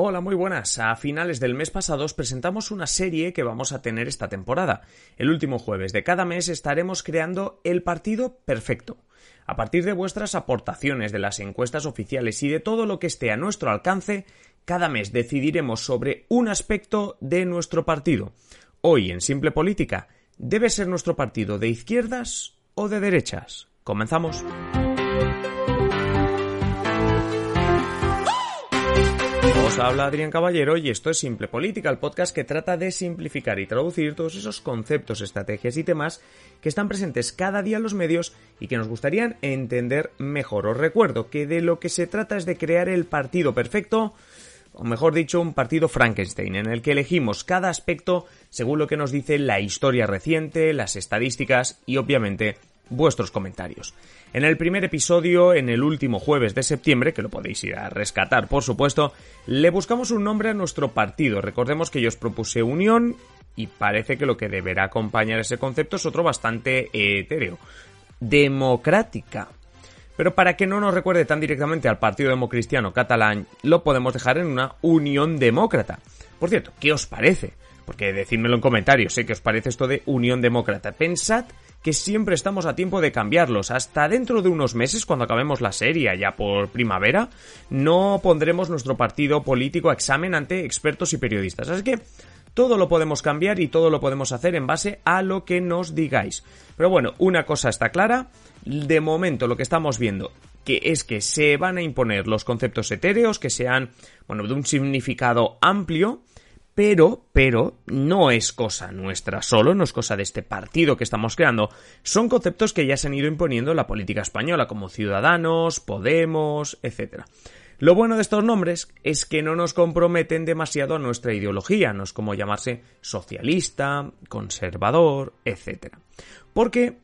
Hola, muy buenas. A finales del mes pasado os presentamos una serie que vamos a tener esta temporada. El último jueves de cada mes estaremos creando el partido perfecto. A partir de vuestras aportaciones, de las encuestas oficiales y de todo lo que esté a nuestro alcance, cada mes decidiremos sobre un aspecto de nuestro partido. Hoy, en Simple Política, ¿debe ser nuestro partido de izquierdas o de derechas? Comenzamos. Os habla Adrián Caballero y esto es Simple Política, el podcast que trata de simplificar y traducir todos esos conceptos, estrategias y temas que están presentes cada día en los medios y que nos gustaría entender mejor. Os recuerdo que de lo que se trata es de crear el partido perfecto, o mejor dicho, un partido Frankenstein, en el que elegimos cada aspecto según lo que nos dice la historia reciente, las estadísticas y obviamente vuestros comentarios. En el primer episodio, en el último jueves de septiembre, que lo podéis ir a rescatar por supuesto, le buscamos un nombre a nuestro partido. Recordemos que yo os propuse Unión y parece que lo que deberá acompañar ese concepto es otro bastante etéreo. Democrática. Pero para que no nos recuerde tan directamente al Partido Democristiano Catalán, lo podemos dejar en una Unión Demócrata. Por cierto, ¿qué os parece? Porque decídmelo en comentarios, sé ¿eh? que os parece esto de Unión Demócrata. Pensad que siempre estamos a tiempo de cambiarlos. Hasta dentro de unos meses, cuando acabemos la serie, ya por primavera, no pondremos nuestro partido político a examen ante expertos y periodistas. Así que todo lo podemos cambiar y todo lo podemos hacer en base a lo que nos digáis. Pero bueno, una cosa está clara, de momento lo que estamos viendo que es que se van a imponer los conceptos etéreos que sean, bueno, de un significado amplio pero, pero, no es cosa nuestra solo, no es cosa de este partido que estamos creando, son conceptos que ya se han ido imponiendo en la política española, como Ciudadanos, Podemos, etc. Lo bueno de estos nombres es que no nos comprometen demasiado a nuestra ideología, no es como llamarse socialista, conservador, etc. Porque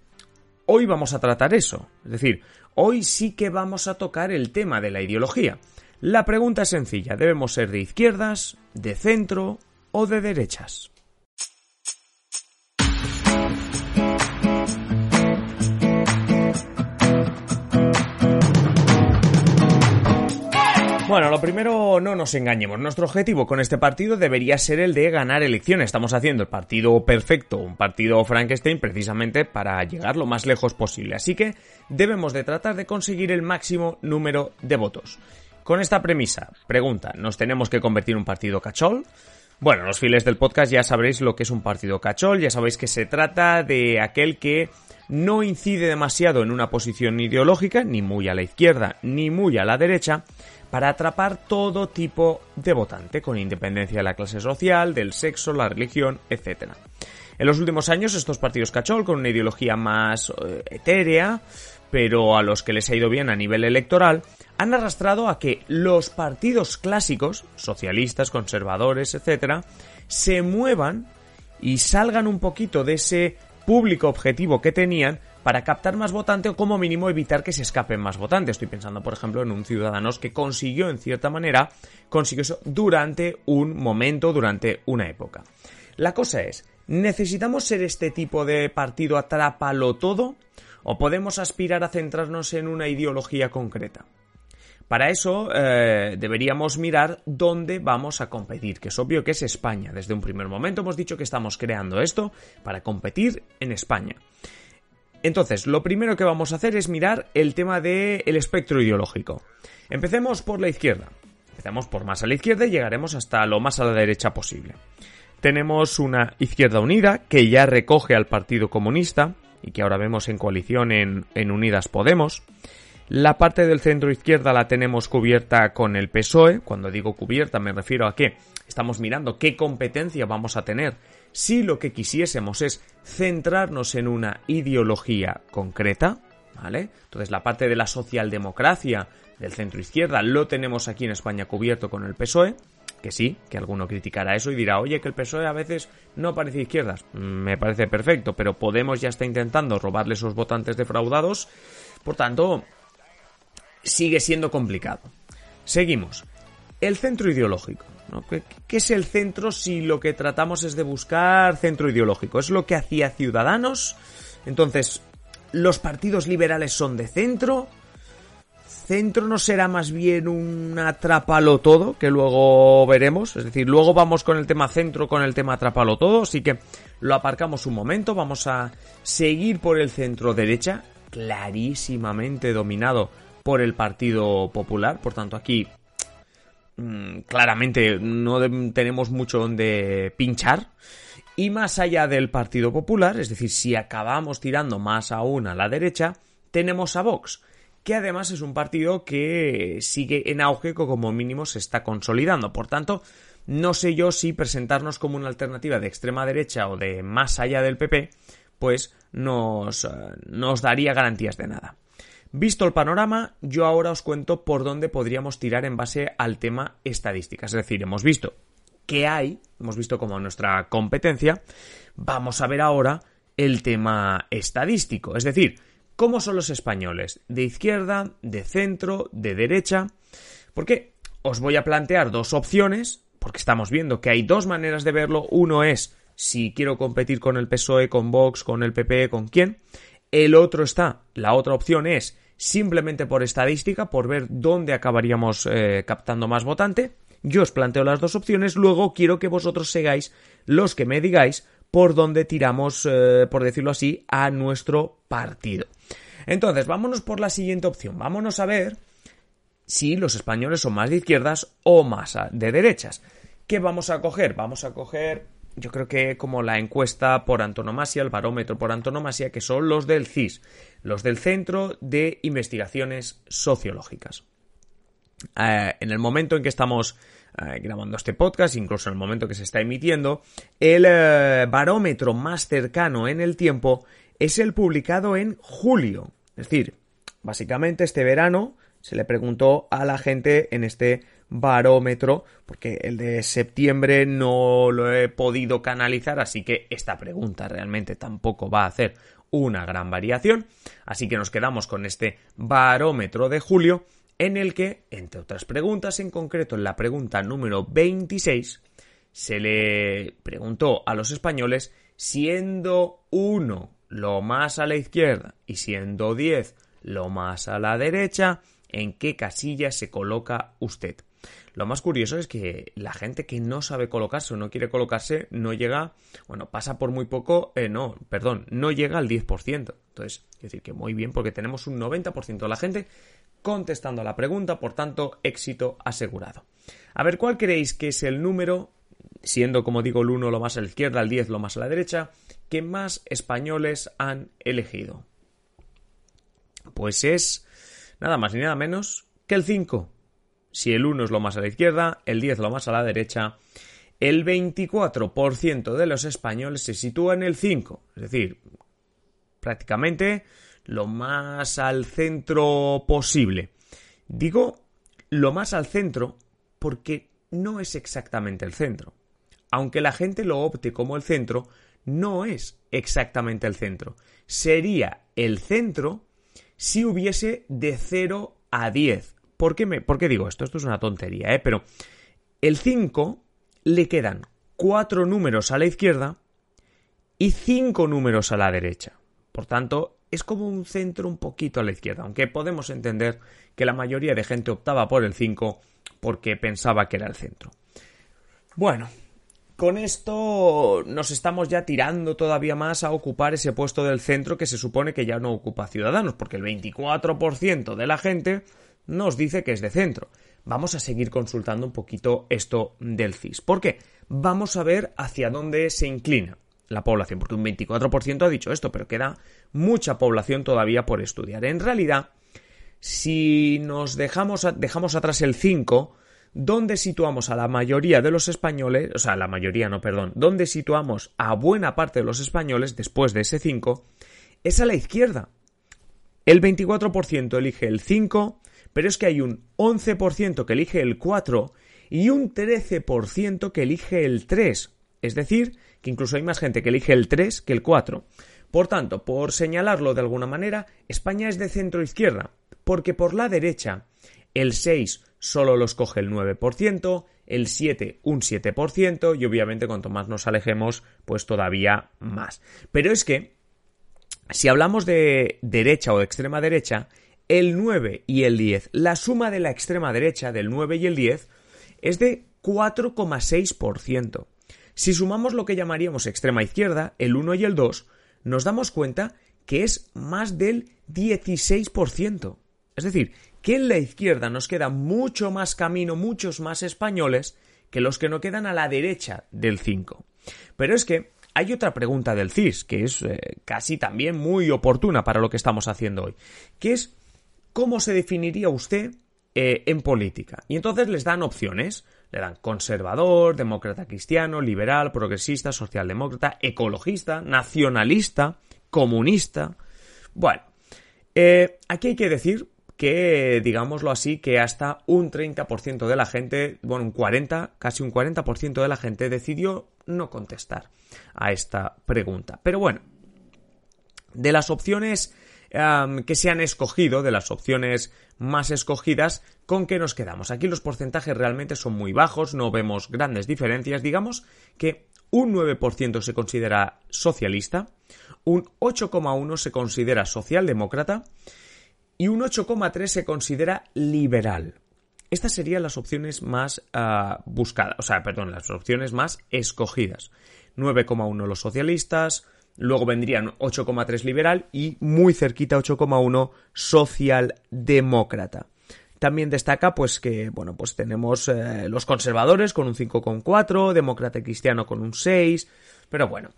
hoy vamos a tratar eso, es decir, hoy sí que vamos a tocar el tema de la ideología. La pregunta es sencilla, ¿debemos ser de izquierdas, de centro o de derechas? Bueno, lo primero, no nos engañemos. Nuestro objetivo con este partido debería ser el de ganar elecciones. Estamos haciendo el partido perfecto, un partido Frankenstein, precisamente para llegar lo más lejos posible. Así que debemos de tratar de conseguir el máximo número de votos. Con esta premisa, pregunta, ¿nos tenemos que convertir en un partido cachol? Bueno, los files del podcast ya sabréis lo que es un partido cachol, ya sabéis que se trata de aquel que no incide demasiado en una posición ideológica, ni muy a la izquierda, ni muy a la derecha, para atrapar todo tipo de votante, con independencia de la clase social, del sexo, la religión, etc. En los últimos años, estos partidos cachol, con una ideología más eh, etérea, pero a los que les ha ido bien a nivel electoral, han arrastrado a que los partidos clásicos, socialistas, conservadores, etc., se muevan y salgan un poquito de ese público objetivo que tenían para captar más votantes o como mínimo evitar que se escapen más votantes. Estoy pensando, por ejemplo, en un Ciudadanos que consiguió, en cierta manera, consiguió eso durante un momento, durante una época. La cosa es, ¿necesitamos ser este tipo de partido atrápalo todo? ¿O podemos aspirar a centrarnos en una ideología concreta? Para eso eh, deberíamos mirar dónde vamos a competir, que es obvio que es España. Desde un primer momento hemos dicho que estamos creando esto para competir en España. Entonces, lo primero que vamos a hacer es mirar el tema del espectro ideológico. Empecemos por la izquierda. Empecemos por más a la izquierda y llegaremos hasta lo más a la derecha posible. Tenemos una izquierda unida que ya recoge al Partido Comunista y que ahora vemos en coalición en, en Unidas Podemos. La parte del centro izquierda la tenemos cubierta con el PSOE. Cuando digo cubierta me refiero a que estamos mirando qué competencia vamos a tener si lo que quisiésemos es centrarnos en una ideología concreta, ¿vale? Entonces la parte de la socialdemocracia del centro izquierda lo tenemos aquí en España cubierto con el PSOE, que sí, que alguno criticará eso y dirá, oye, que el PSOE a veces no parece izquierdas. Mm, me parece perfecto, pero Podemos ya está intentando robarle esos votantes defraudados. Por tanto, sigue siendo complicado. Seguimos. El centro ideológico. ¿Qué, es el centro si lo que tratamos es de buscar centro ideológico? Es lo que hacía Ciudadanos. Entonces, ¿los partidos liberales son de centro? centro no será más bien un atrápalo todo, que luego veremos. Es decir, luego vamos con el tema centro, con el tema atrápalo todo. Así que lo aparcamos un momento. Vamos a seguir por el centro derecha, clarísimamente dominado por el Partido Popular. Por tanto, aquí mm, claramente no tenemos mucho donde pinchar. Y más allá del Partido Popular, es decir, si acabamos tirando más aún a la derecha, tenemos a Vox que además es un partido que sigue en auge, que como mínimo se está consolidando. Por tanto, no sé yo si presentarnos como una alternativa de extrema derecha o de más allá del PP, pues nos, eh, nos daría garantías de nada. Visto el panorama, yo ahora os cuento por dónde podríamos tirar en base al tema estadísticas. Es decir, hemos visto qué hay, hemos visto como nuestra competencia, vamos a ver ahora el tema estadístico. Es decir, ¿Cómo son los españoles? ¿De izquierda, de centro, de derecha? Porque os voy a plantear dos opciones, porque estamos viendo que hay dos maneras de verlo. Uno es si quiero competir con el PSOE, con Vox, con el PP, con quién. El otro está, la otra opción es simplemente por estadística, por ver dónde acabaríamos eh, captando más votante. Yo os planteo las dos opciones, luego quiero que vosotros segáis los que me digáis por dónde tiramos, eh, por decirlo así, a nuestro partido. Entonces, vámonos por la siguiente opción. Vámonos a ver si los españoles son más de izquierdas o más de derechas. ¿Qué vamos a coger? Vamos a coger, yo creo que como la encuesta por antonomasia, el barómetro por antonomasia, que son los del CIS, los del Centro de Investigaciones Sociológicas. Eh, en el momento en que estamos eh, grabando este podcast, incluso en el momento que se está emitiendo, el eh, barómetro más cercano en el tiempo es el publicado en julio. Es decir, básicamente este verano se le preguntó a la gente en este barómetro, porque el de septiembre no lo he podido canalizar, así que esta pregunta realmente tampoco va a hacer una gran variación. Así que nos quedamos con este barómetro de julio, en el que, entre otras preguntas, en concreto en la pregunta número 26, se le preguntó a los españoles, siendo uno lo más a la izquierda y siendo 10 lo más a la derecha, en qué casilla se coloca usted. Lo más curioso es que la gente que no sabe colocarse o no quiere colocarse no llega, bueno, pasa por muy poco, eh, no, perdón, no llega al 10%. Entonces, es decir, que muy bien porque tenemos un 90% de la gente contestando a la pregunta, por tanto, éxito asegurado. A ver, ¿cuál creéis que es el número, siendo como digo el 1 lo más a la izquierda, el 10 lo más a la derecha, que más españoles han elegido? Pues es nada más ni nada menos que el 5. Si el 1 es lo más a la izquierda, el 10 lo más a la derecha, el 24% de los españoles se sitúa en el 5. Es decir, prácticamente lo más al centro posible. Digo lo más al centro porque no es exactamente el centro. Aunque la gente lo opte como el centro, no es exactamente el centro. Sería el centro si hubiese de 0 a 10. ¿Por qué, me, ¿Por qué digo esto? Esto es una tontería, ¿eh? Pero el 5 le quedan 4 números a la izquierda y 5 números a la derecha. Por tanto, es como un centro un poquito a la izquierda, aunque podemos entender que la mayoría de gente optaba por el 5 porque pensaba que era el centro. Bueno, con esto nos estamos ya tirando todavía más a ocupar ese puesto del centro que se supone que ya no ocupa Ciudadanos, porque el 24% de la gente nos dice que es de centro. Vamos a seguir consultando un poquito esto del CIS. ¿Por qué? Vamos a ver hacia dónde se inclina la población, porque un 24% ha dicho esto, pero queda mucha población todavía por estudiar. En realidad, si nos dejamos, dejamos atrás el 5, ¿Dónde situamos a la mayoría de los españoles, o sea, la mayoría no, perdón, ¿Dónde situamos a buena parte de los españoles después de ese 5, es a la izquierda. El 24% elige el 5, pero es que hay un 11% que elige el 4 y un 13% que elige el 3. Es decir, que incluso hay más gente que elige el 3 que el 4. Por tanto, por señalarlo de alguna manera, España es de centro izquierda, porque por la derecha el 6 solo los coge el 9%, el 7 un 7% y obviamente cuanto más nos alejemos, pues todavía más. Pero es que, si hablamos de derecha o de extrema derecha, el 9 y el 10. La suma de la extrema derecha del 9 y el 10 es de 4,6%. Si sumamos lo que llamaríamos extrema izquierda, el 1 y el 2, nos damos cuenta que es más del 16%. Es decir, que en la izquierda nos queda mucho más camino, muchos más españoles que los que no quedan a la derecha del 5. Pero es que hay otra pregunta del CIS, que es eh, casi también muy oportuna para lo que estamos haciendo hoy, que es ¿cómo se definiría usted eh, en política? Y entonces les dan opciones. Le dan conservador, demócrata cristiano, liberal, progresista, socialdemócrata, ecologista, nacionalista, comunista. Bueno, eh, aquí hay que decir que, digámoslo así, que hasta un 30% de la gente, bueno, un 40, casi un 40% de la gente decidió no contestar a esta pregunta. Pero bueno, de las opciones que se han escogido, de las opciones más escogidas, ¿con qué nos quedamos? Aquí los porcentajes realmente son muy bajos, no vemos grandes diferencias. Digamos que un 9% se considera socialista, un 8,1% se considera socialdemócrata y un 8,3% se considera liberal. Estas serían las opciones más ah, buscadas, o sea, perdón, las opciones más escogidas. 9,1 los socialistas, luego vendrían 8,3 liberal y muy cerquita 8,1 socialdemócrata. También destaca pues que bueno, pues tenemos eh, los conservadores con un 5,4, demócrata cristiano con un 6, pero bueno,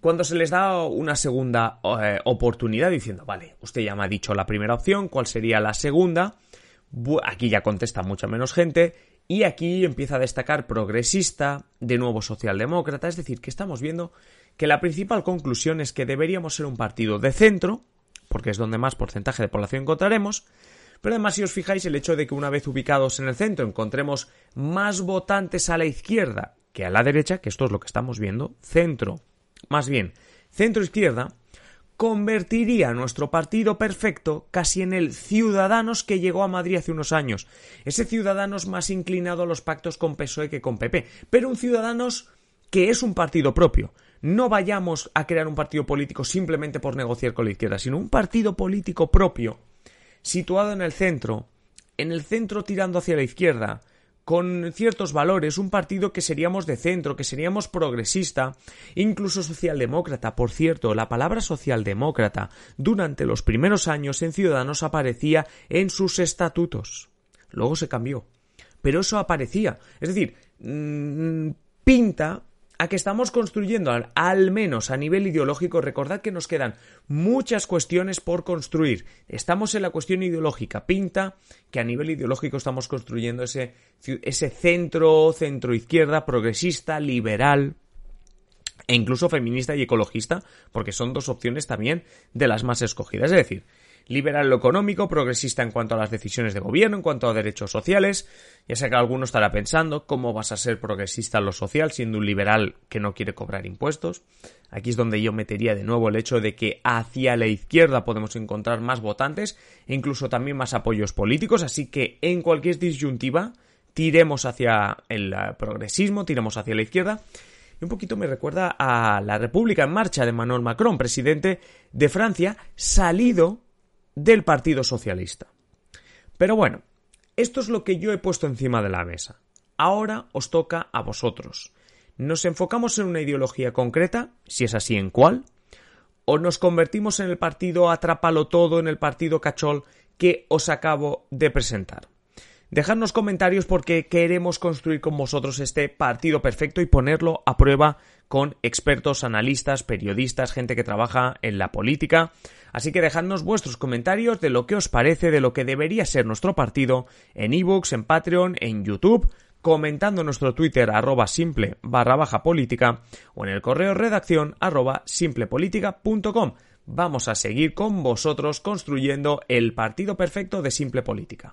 cuando se les da una segunda eh, oportunidad diciendo, vale, usted ya me ha dicho la primera opción, ¿cuál sería la segunda? Aquí ya contesta mucha menos gente y aquí empieza a destacar progresista, de nuevo socialdemócrata, es decir, que estamos viendo que la principal conclusión es que deberíamos ser un partido de centro, porque es donde más porcentaje de población encontraremos, pero además si os fijáis el hecho de que una vez ubicados en el centro encontremos más votantes a la izquierda que a la derecha, que esto es lo que estamos viendo, centro más bien centro-izquierda, convertiría nuestro partido perfecto casi en el Ciudadanos que llegó a Madrid hace unos años. Ese Ciudadanos más inclinado a los pactos con PSOE que con PP, pero un Ciudadanos que es un partido propio. No vayamos a crear un partido político simplemente por negociar con la izquierda, sino un partido político propio, situado en el centro, en el centro tirando hacia la izquierda, con ciertos valores, un partido que seríamos de centro, que seríamos progresista, incluso socialdemócrata. Por cierto, la palabra socialdemócrata durante los primeros años en Ciudadanos aparecía en sus estatutos. Luego se cambió. Pero eso aparecía. Es decir, mm, pinta a que estamos construyendo, al, menos a nivel ideológico, recordad que nos quedan muchas cuestiones por construir. Estamos en la cuestión ideológica. Pinta que a nivel ideológico estamos construyendo ese, ese centro, centro izquierda, progresista, liberal e incluso feminista y ecologista, porque son dos opciones también de las más escogidas. Es decir, liberal lo económico, progresista en cuanto a las decisiones de gobierno, en cuanto a derechos sociales. Ya sé que alguno estará pensando cómo vas a ser progresista en lo social siendo un liberal que no quiere cobrar impuestos. Aquí es donde yo metería de nuevo el hecho de que hacia la izquierda podemos encontrar más votantes e incluso también más apoyos políticos, así que en cualquier disyuntiva tiremos hacia el eh, progresismo, tiremos hacia la izquierda. Y un poquito me recuerda a la República en Marcha de Manuel Macron, presidente de Francia, salido del Partido Socialista. Pero bueno, esto es lo que yo he puesto encima de la mesa. Ahora os toca a vosotros. ¿Nos enfocamos en una ideología concreta? Si es así, ¿en cuál? ¿O nos convertimos en el partido atrápalo todo, en el partido cachol que os acabo de presentar? Dejadnos comentarios porque queremos construir con vosotros este partido perfecto y ponerlo a prueba con expertos, analistas, periodistas, gente que trabaja en la política. Así que dejadnos vuestros comentarios de lo que os parece, de lo que debería ser nuestro partido en ebooks, en Patreon, en YouTube, comentando en nuestro Twitter arroba simple barra baja política o en el correo redacción arroba simplepolítica.com. Vamos a seguir con vosotros construyendo el partido perfecto de Simple Política.